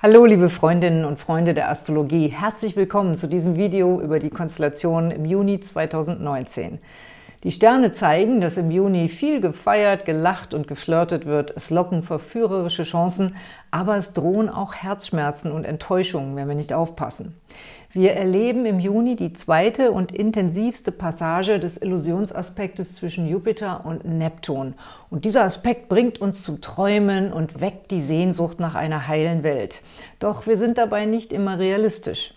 Hallo liebe Freundinnen und Freunde der Astrologie, herzlich willkommen zu diesem Video über die Konstellationen im Juni 2019. Die Sterne zeigen, dass im Juni viel gefeiert, gelacht und geflirtet wird. Es locken verführerische Chancen, aber es drohen auch Herzschmerzen und Enttäuschungen, wenn wir nicht aufpassen. Wir erleben im Juni die zweite und intensivste Passage des Illusionsaspektes zwischen Jupiter und Neptun. Und dieser Aspekt bringt uns zum Träumen und weckt die Sehnsucht nach einer heilen Welt. Doch wir sind dabei nicht immer realistisch.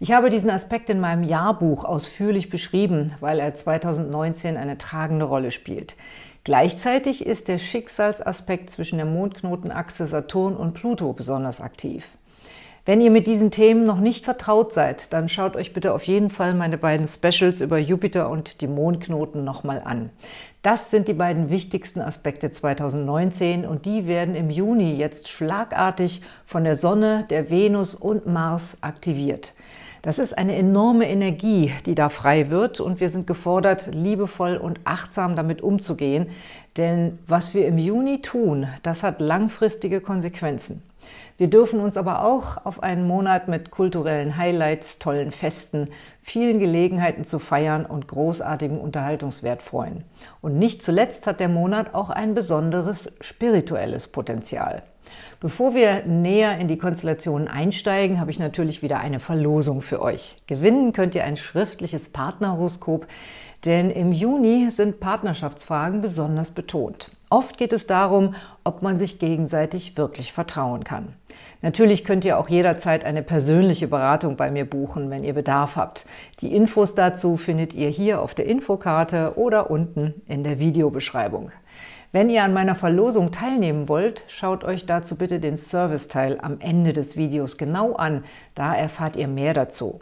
Ich habe diesen Aspekt in meinem Jahrbuch ausführlich beschrieben, weil er 2019 eine tragende Rolle spielt. Gleichzeitig ist der Schicksalsaspekt zwischen der Mondknotenachse Saturn und Pluto besonders aktiv. Wenn ihr mit diesen Themen noch nicht vertraut seid, dann schaut euch bitte auf jeden Fall meine beiden Specials über Jupiter und die Mondknoten nochmal an. Das sind die beiden wichtigsten Aspekte 2019 und die werden im Juni jetzt schlagartig von der Sonne, der Venus und Mars aktiviert. Das ist eine enorme Energie, die da frei wird und wir sind gefordert, liebevoll und achtsam damit umzugehen, denn was wir im Juni tun, das hat langfristige Konsequenzen. Wir dürfen uns aber auch auf einen Monat mit kulturellen Highlights, tollen Festen, vielen Gelegenheiten zu feiern und großartigem Unterhaltungswert freuen. Und nicht zuletzt hat der Monat auch ein besonderes spirituelles Potenzial. Bevor wir näher in die Konstellationen einsteigen, habe ich natürlich wieder eine Verlosung für euch. Gewinnen könnt ihr ein schriftliches Partnerhoroskop, denn im Juni sind Partnerschaftsfragen besonders betont. Oft geht es darum, ob man sich gegenseitig wirklich vertrauen kann. Natürlich könnt ihr auch jederzeit eine persönliche Beratung bei mir buchen, wenn ihr Bedarf habt. Die Infos dazu findet ihr hier auf der Infokarte oder unten in der Videobeschreibung. Wenn ihr an meiner Verlosung teilnehmen wollt, schaut euch dazu bitte den Serviceteil am Ende des Videos genau an. Da erfahrt ihr mehr dazu.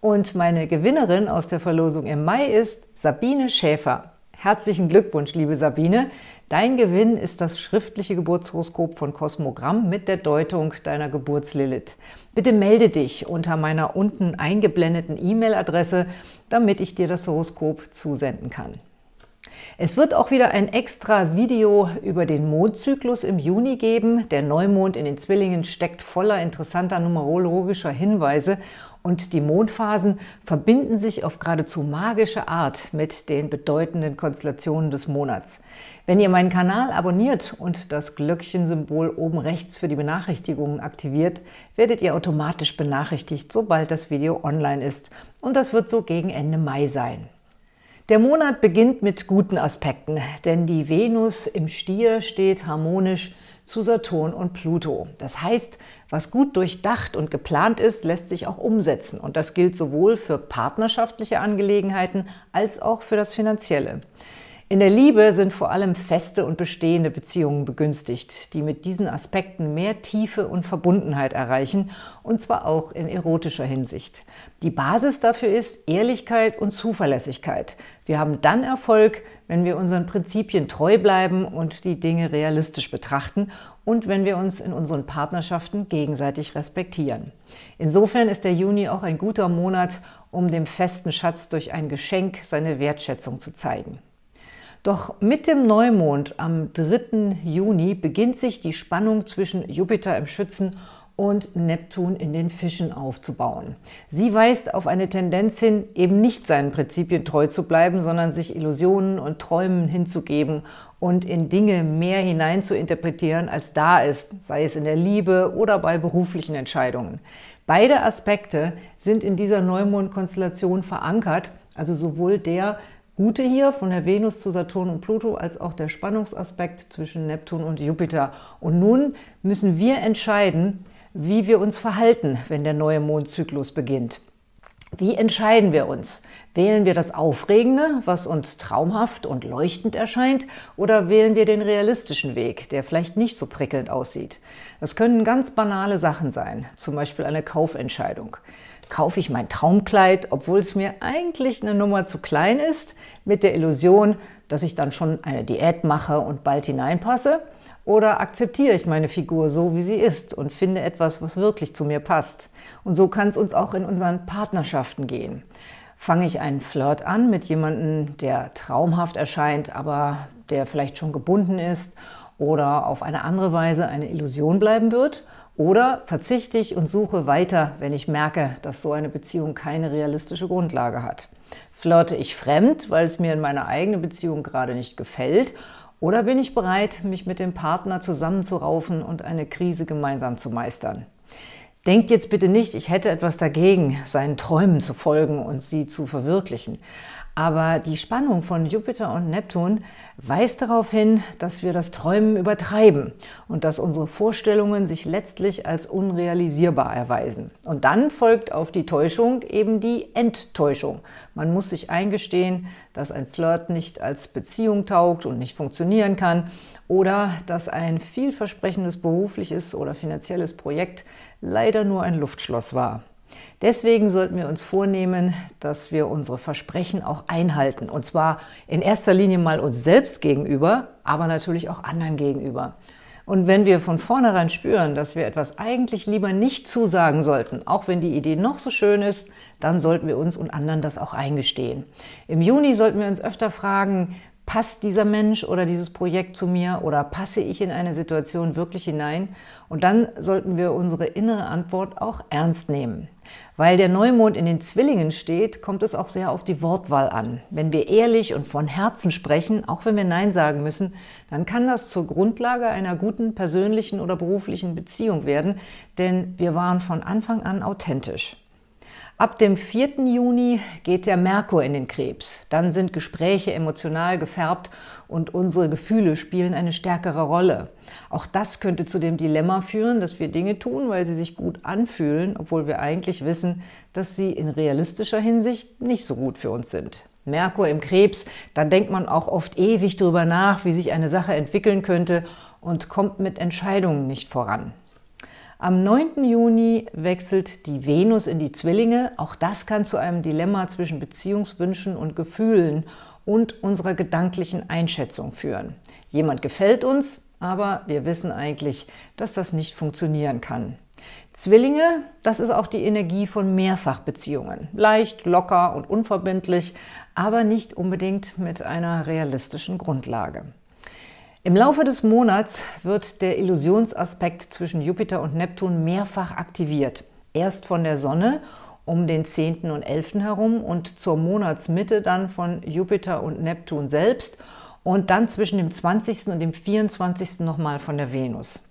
Und meine Gewinnerin aus der Verlosung im Mai ist Sabine Schäfer. Herzlichen Glückwunsch, liebe Sabine. Dein Gewinn ist das schriftliche Geburtshoroskop von Kosmogramm mit der Deutung deiner Geburtslilith. Bitte melde dich unter meiner unten eingeblendeten E-Mail-Adresse, damit ich dir das Horoskop zusenden kann. Es wird auch wieder ein extra Video über den Mondzyklus im Juni geben. Der Neumond in den Zwillingen steckt voller interessanter numerologischer Hinweise und die Mondphasen verbinden sich auf geradezu magische Art mit den bedeutenden Konstellationen des Monats. Wenn ihr meinen Kanal abonniert und das Glöckchensymbol oben rechts für die Benachrichtigungen aktiviert, werdet ihr automatisch benachrichtigt, sobald das Video online ist. Und das wird so gegen Ende Mai sein. Der Monat beginnt mit guten Aspekten, denn die Venus im Stier steht harmonisch zu Saturn und Pluto. Das heißt, was gut durchdacht und geplant ist, lässt sich auch umsetzen. Und das gilt sowohl für partnerschaftliche Angelegenheiten als auch für das Finanzielle. In der Liebe sind vor allem feste und bestehende Beziehungen begünstigt, die mit diesen Aspekten mehr Tiefe und Verbundenheit erreichen, und zwar auch in erotischer Hinsicht. Die Basis dafür ist Ehrlichkeit und Zuverlässigkeit. Wir haben dann Erfolg, wenn wir unseren Prinzipien treu bleiben und die Dinge realistisch betrachten und wenn wir uns in unseren Partnerschaften gegenseitig respektieren. Insofern ist der Juni auch ein guter Monat, um dem festen Schatz durch ein Geschenk seine Wertschätzung zu zeigen. Doch mit dem Neumond am 3. Juni beginnt sich die Spannung zwischen Jupiter im Schützen und Neptun in den Fischen aufzubauen. Sie weist auf eine Tendenz hin, eben nicht seinen Prinzipien treu zu bleiben, sondern sich Illusionen und Träumen hinzugeben und in Dinge mehr hinein zu interpretieren, als da ist, sei es in der Liebe oder bei beruflichen Entscheidungen. Beide Aspekte sind in dieser Neumondkonstellation verankert, also sowohl der Gute hier von der Venus zu Saturn und Pluto als auch der Spannungsaspekt zwischen Neptun und Jupiter. Und nun müssen wir entscheiden, wie wir uns verhalten, wenn der neue Mondzyklus beginnt. Wie entscheiden wir uns? Wählen wir das Aufregende, was uns traumhaft und leuchtend erscheint, oder wählen wir den realistischen Weg, der vielleicht nicht so prickelnd aussieht? Das können ganz banale Sachen sein, zum Beispiel eine Kaufentscheidung kaufe ich mein Traumkleid, obwohl es mir eigentlich eine Nummer zu klein ist, mit der Illusion, dass ich dann schon eine Diät mache und bald hineinpasse? Oder akzeptiere ich meine Figur so, wie sie ist und finde etwas, was wirklich zu mir passt? Und so kann es uns auch in unseren Partnerschaften gehen. Fange ich einen Flirt an mit jemandem, der traumhaft erscheint, aber der vielleicht schon gebunden ist? oder auf eine andere Weise eine Illusion bleiben wird? Oder verzichte ich und suche weiter, wenn ich merke, dass so eine Beziehung keine realistische Grundlage hat? Flirte ich fremd, weil es mir in meiner eigenen Beziehung gerade nicht gefällt? Oder bin ich bereit, mich mit dem Partner zusammenzuraufen und eine Krise gemeinsam zu meistern? Denkt jetzt bitte nicht, ich hätte etwas dagegen, seinen Träumen zu folgen und sie zu verwirklichen. Aber die Spannung von Jupiter und Neptun weist darauf hin, dass wir das Träumen übertreiben und dass unsere Vorstellungen sich letztlich als unrealisierbar erweisen. Und dann folgt auf die Täuschung eben die Enttäuschung. Man muss sich eingestehen, dass ein Flirt nicht als Beziehung taugt und nicht funktionieren kann oder dass ein vielversprechendes berufliches oder finanzielles Projekt leider nur ein Luftschloss war. Deswegen sollten wir uns vornehmen, dass wir unsere Versprechen auch einhalten. Und zwar in erster Linie mal uns selbst gegenüber, aber natürlich auch anderen gegenüber. Und wenn wir von vornherein spüren, dass wir etwas eigentlich lieber nicht zusagen sollten, auch wenn die Idee noch so schön ist, dann sollten wir uns und anderen das auch eingestehen. Im Juni sollten wir uns öfter fragen, passt dieser Mensch oder dieses Projekt zu mir oder passe ich in eine Situation wirklich hinein? Und dann sollten wir unsere innere Antwort auch ernst nehmen. Weil der Neumond in den Zwillingen steht, kommt es auch sehr auf die Wortwahl an. Wenn wir ehrlich und von Herzen sprechen, auch wenn wir Nein sagen müssen, dann kann das zur Grundlage einer guten persönlichen oder beruflichen Beziehung werden, denn wir waren von Anfang an authentisch. Ab dem 4. Juni geht der Merkur in den Krebs. Dann sind Gespräche emotional gefärbt und unsere Gefühle spielen eine stärkere Rolle. Auch das könnte zu dem Dilemma führen, dass wir Dinge tun, weil sie sich gut anfühlen, obwohl wir eigentlich wissen, dass sie in realistischer Hinsicht nicht so gut für uns sind. Merkur im Krebs, da denkt man auch oft ewig drüber nach, wie sich eine Sache entwickeln könnte und kommt mit Entscheidungen nicht voran. Am 9. Juni wechselt die Venus in die Zwillinge. Auch das kann zu einem Dilemma zwischen Beziehungswünschen und Gefühlen und unserer gedanklichen Einschätzung führen. Jemand gefällt uns, aber wir wissen eigentlich, dass das nicht funktionieren kann. Zwillinge, das ist auch die Energie von Mehrfachbeziehungen. Leicht, locker und unverbindlich, aber nicht unbedingt mit einer realistischen Grundlage. Im Laufe des Monats wird der Illusionsaspekt zwischen Jupiter und Neptun mehrfach aktiviert. Erst von der Sonne um den 10. und 11. herum und zur Monatsmitte dann von Jupiter und Neptun selbst und dann zwischen dem 20. und dem 24. nochmal von der Venus.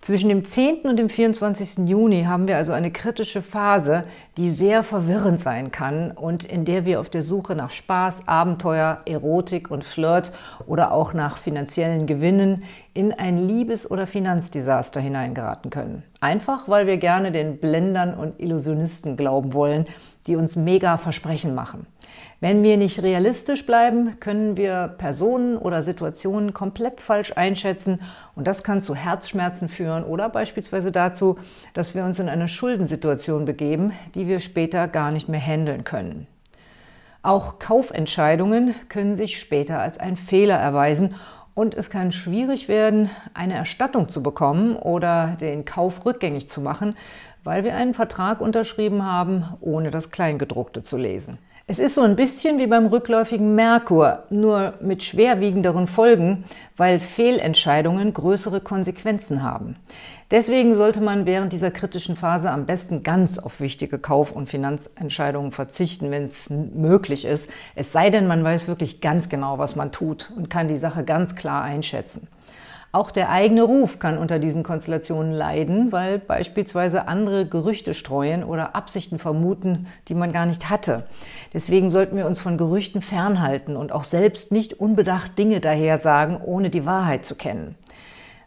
Zwischen dem 10. und dem 24. Juni haben wir also eine kritische Phase, die sehr verwirrend sein kann und in der wir auf der Suche nach Spaß, Abenteuer, Erotik und Flirt oder auch nach finanziellen Gewinnen in ein Liebes- oder Finanzdesaster hineingeraten können. Einfach, weil wir gerne den Blendern und Illusionisten glauben wollen, die uns mega Versprechen machen. Wenn wir nicht realistisch bleiben, können wir Personen oder Situationen komplett falsch einschätzen und das kann zu Herzschmerzen führen oder beispielsweise dazu, dass wir uns in eine Schuldensituation begeben, die wir später gar nicht mehr handeln können. Auch Kaufentscheidungen können sich später als ein Fehler erweisen und es kann schwierig werden, eine Erstattung zu bekommen oder den Kauf rückgängig zu machen, weil wir einen Vertrag unterschrieben haben, ohne das Kleingedruckte zu lesen. Es ist so ein bisschen wie beim rückläufigen Merkur, nur mit schwerwiegenderen Folgen, weil Fehlentscheidungen größere Konsequenzen haben. Deswegen sollte man während dieser kritischen Phase am besten ganz auf wichtige Kauf- und Finanzentscheidungen verzichten, wenn es möglich ist. Es sei denn, man weiß wirklich ganz genau, was man tut und kann die Sache ganz klar einschätzen. Auch der eigene Ruf kann unter diesen Konstellationen leiden, weil beispielsweise andere Gerüchte streuen oder Absichten vermuten, die man gar nicht hatte. Deswegen sollten wir uns von Gerüchten fernhalten und auch selbst nicht unbedacht Dinge daher sagen, ohne die Wahrheit zu kennen.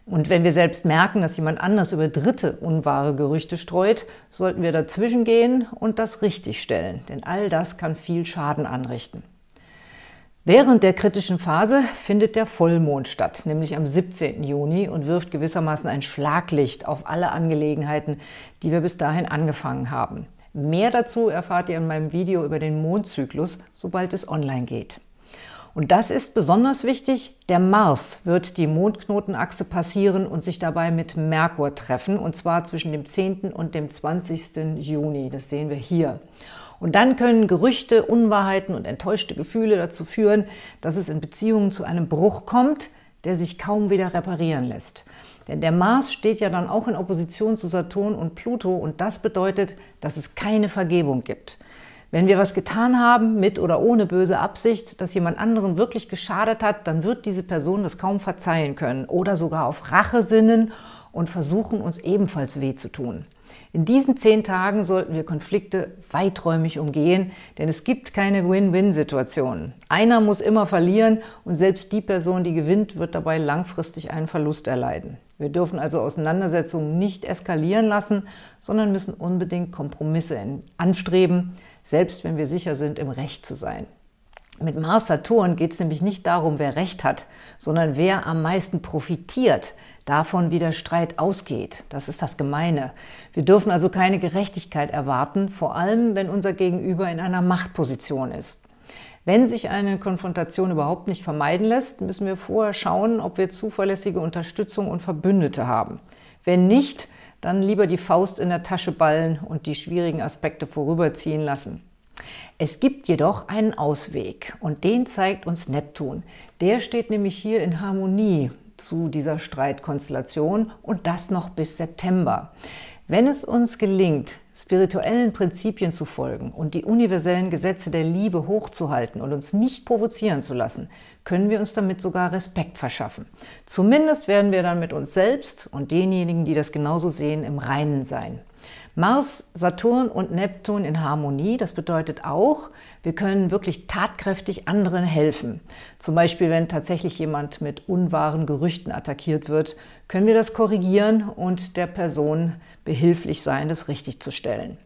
Und wenn wir selbst merken, dass jemand anders über Dritte unwahre Gerüchte streut, sollten wir dazwischen gehen und das richtigstellen, denn all das kann viel Schaden anrichten. Während der kritischen Phase findet der Vollmond statt, nämlich am 17. Juni und wirft gewissermaßen ein Schlaglicht auf alle Angelegenheiten, die wir bis dahin angefangen haben. Mehr dazu erfahrt ihr in meinem Video über den Mondzyklus, sobald es online geht. Und das ist besonders wichtig, der Mars wird die Mondknotenachse passieren und sich dabei mit Merkur treffen, und zwar zwischen dem 10. und dem 20. Juni. Das sehen wir hier. Und dann können Gerüchte, Unwahrheiten und enttäuschte Gefühle dazu führen, dass es in Beziehungen zu einem Bruch kommt, der sich kaum wieder reparieren lässt. Denn der Mars steht ja dann auch in Opposition zu Saturn und Pluto und das bedeutet, dass es keine Vergebung gibt. Wenn wir was getan haben, mit oder ohne böse Absicht, das jemand anderen wirklich geschadet hat, dann wird diese Person das kaum verzeihen können oder sogar auf Rache sinnen und versuchen, uns ebenfalls weh zu tun. In diesen zehn Tagen sollten wir Konflikte weiträumig umgehen, denn es gibt keine Win-Win-Situationen. Einer muss immer verlieren und selbst die Person, die gewinnt, wird dabei langfristig einen Verlust erleiden. Wir dürfen also Auseinandersetzungen nicht eskalieren lassen, sondern müssen unbedingt Kompromisse anstreben, selbst wenn wir sicher sind, im Recht zu sein. Mit Mars-Saturn geht es nämlich nicht darum, wer Recht hat, sondern wer am meisten profitiert davon, wie der Streit ausgeht. Das ist das Gemeine. Wir dürfen also keine Gerechtigkeit erwarten, vor allem wenn unser Gegenüber in einer Machtposition ist. Wenn sich eine Konfrontation überhaupt nicht vermeiden lässt, müssen wir vorher schauen, ob wir zuverlässige Unterstützung und Verbündete haben. Wenn nicht, dann lieber die Faust in der Tasche ballen und die schwierigen Aspekte vorüberziehen lassen. Es gibt jedoch einen Ausweg und den zeigt uns Neptun. Der steht nämlich hier in Harmonie zu dieser Streitkonstellation und das noch bis September. Wenn es uns gelingt, spirituellen Prinzipien zu folgen und die universellen Gesetze der Liebe hochzuhalten und uns nicht provozieren zu lassen, können wir uns damit sogar Respekt verschaffen. Zumindest werden wir dann mit uns selbst und denjenigen, die das genauso sehen, im Reinen sein. Mars, Saturn und Neptun in Harmonie, das bedeutet auch, wir können wirklich tatkräftig anderen helfen. Zum Beispiel, wenn tatsächlich jemand mit unwahren Gerüchten attackiert wird, können wir das korrigieren und der Person behilflich sein, das richtig zu stellen.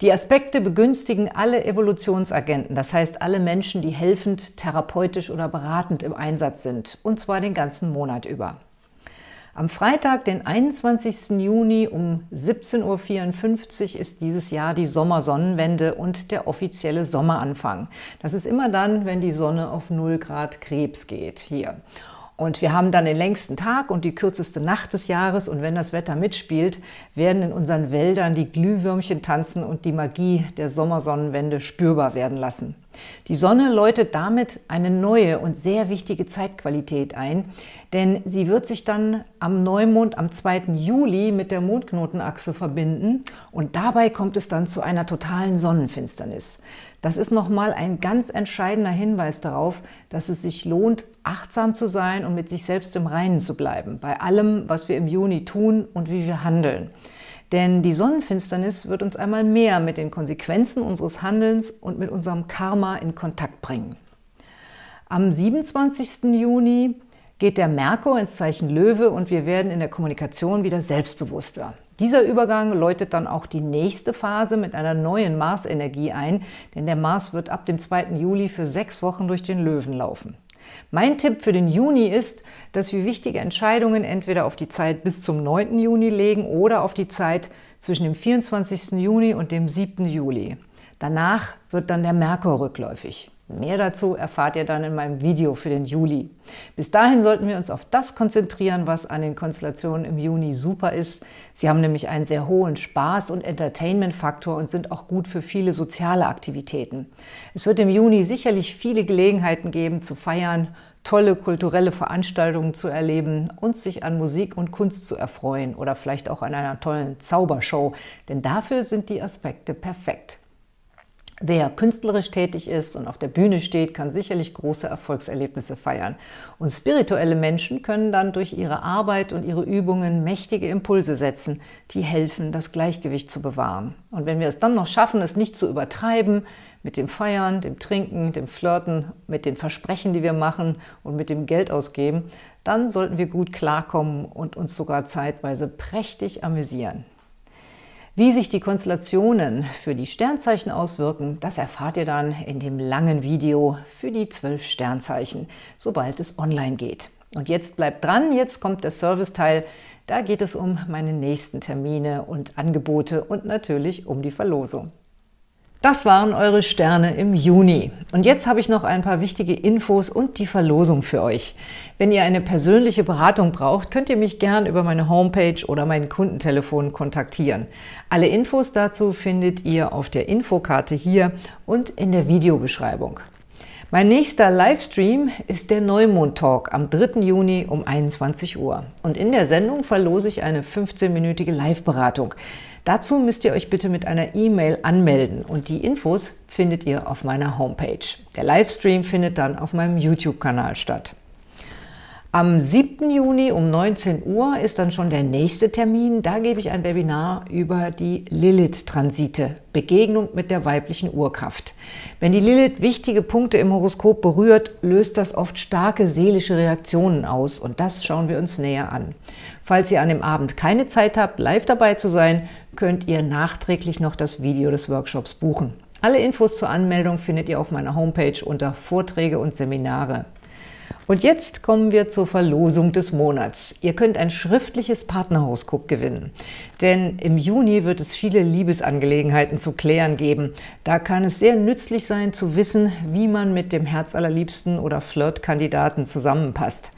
Die Aspekte begünstigen alle Evolutionsagenten, das heißt alle Menschen, die helfend, therapeutisch oder beratend im Einsatz sind, und zwar den ganzen Monat über. Am Freitag, den 21. Juni um 17.54 Uhr ist dieses Jahr die Sommersonnenwende und der offizielle Sommeranfang. Das ist immer dann, wenn die Sonne auf 0 Grad Krebs geht hier. Und wir haben dann den längsten Tag und die kürzeste Nacht des Jahres. Und wenn das Wetter mitspielt, werden in unseren Wäldern die Glühwürmchen tanzen und die Magie der Sommersonnenwende spürbar werden lassen. Die Sonne läutet damit eine neue und sehr wichtige Zeitqualität ein, denn sie wird sich dann am Neumond am 2. Juli mit der Mondknotenachse verbinden und dabei kommt es dann zu einer totalen Sonnenfinsternis. Das ist nochmal ein ganz entscheidender Hinweis darauf, dass es sich lohnt, achtsam zu sein und mit sich selbst im Reinen zu bleiben, bei allem, was wir im Juni tun und wie wir handeln. Denn die Sonnenfinsternis wird uns einmal mehr mit den Konsequenzen unseres Handelns und mit unserem Karma in Kontakt bringen. Am 27. Juni geht der Merkur ins Zeichen Löwe und wir werden in der Kommunikation wieder selbstbewusster. Dieser Übergang läutet dann auch die nächste Phase mit einer neuen Marsenergie ein, denn der Mars wird ab dem 2. Juli für sechs Wochen durch den Löwen laufen. Mein Tipp für den Juni ist, dass wir wichtige Entscheidungen entweder auf die Zeit bis zum 9. Juni legen oder auf die Zeit zwischen dem 24. Juni und dem 7. Juli. Danach wird dann der Merkur rückläufig. Mehr dazu erfahrt ihr dann in meinem Video für den Juli. Bis dahin sollten wir uns auf das konzentrieren, was an den Konstellationen im Juni super ist. Sie haben nämlich einen sehr hohen Spaß- und Entertainment-Faktor und sind auch gut für viele soziale Aktivitäten. Es wird im Juni sicherlich viele Gelegenheiten geben, zu feiern, tolle kulturelle Veranstaltungen zu erleben und sich an Musik und Kunst zu erfreuen oder vielleicht auch an einer tollen Zaubershow, denn dafür sind die Aspekte perfekt. Wer künstlerisch tätig ist und auf der Bühne steht, kann sicherlich große Erfolgserlebnisse feiern. Und spirituelle Menschen können dann durch ihre Arbeit und ihre Übungen mächtige Impulse setzen, die helfen, das Gleichgewicht zu bewahren. Und wenn wir es dann noch schaffen, es nicht zu übertreiben, mit dem Feiern, dem Trinken, dem Flirten, mit den Versprechen, die wir machen und mit dem Geld ausgeben, dann sollten wir gut klarkommen und uns sogar zeitweise prächtig amüsieren. Wie sich die Konstellationen für die Sternzeichen auswirken, das erfahrt ihr dann in dem langen Video für die zwölf Sternzeichen, sobald es online geht. Und jetzt bleibt dran, jetzt kommt der Serviceteil. Da geht es um meine nächsten Termine und Angebote und natürlich um die Verlosung. Das waren eure Sterne im Juni. Und jetzt habe ich noch ein paar wichtige Infos und die Verlosung für euch. Wenn ihr eine persönliche Beratung braucht, könnt ihr mich gern über meine Homepage oder mein Kundentelefon kontaktieren. Alle Infos dazu findet ihr auf der Infokarte hier und in der Videobeschreibung. Mein nächster Livestream ist der Neumond-Talk am 3. Juni um 21 Uhr. Und in der Sendung verlose ich eine 15-minütige Live-Beratung. Dazu müsst ihr euch bitte mit einer E-Mail anmelden und die Infos findet ihr auf meiner Homepage. Der Livestream findet dann auf meinem YouTube-Kanal statt. Am 7. Juni um 19 Uhr ist dann schon der nächste Termin. Da gebe ich ein Webinar über die Lilith-Transite, Begegnung mit der weiblichen Urkraft. Wenn die Lilith wichtige Punkte im Horoskop berührt, löst das oft starke seelische Reaktionen aus und das schauen wir uns näher an. Falls ihr an dem Abend keine Zeit habt, live dabei zu sein, könnt ihr nachträglich noch das Video des Workshops buchen. Alle Infos zur Anmeldung findet ihr auf meiner Homepage unter Vorträge und Seminare. Und jetzt kommen wir zur Verlosung des Monats. Ihr könnt ein schriftliches Partnerhoroskop gewinnen. Denn im Juni wird es viele Liebesangelegenheiten zu klären geben. Da kann es sehr nützlich sein zu wissen, wie man mit dem Herzallerliebsten oder Flirtkandidaten zusammenpasst.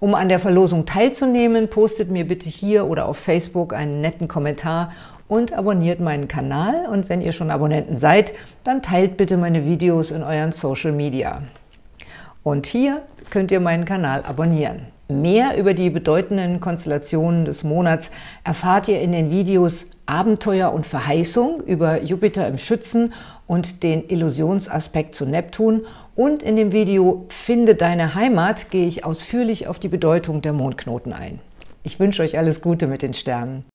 Um an der Verlosung teilzunehmen, postet mir bitte hier oder auf Facebook einen netten Kommentar und abonniert meinen Kanal. Und wenn ihr schon Abonnenten seid, dann teilt bitte meine Videos in euren Social Media. Und hier könnt ihr meinen Kanal abonnieren. Mehr über die bedeutenden Konstellationen des Monats erfahrt ihr in den Videos Abenteuer und Verheißung über Jupiter im Schützen und den Illusionsaspekt zu Neptun und in dem Video Finde deine Heimat gehe ich ausführlich auf die Bedeutung der Mondknoten ein. Ich wünsche euch alles Gute mit den Sternen.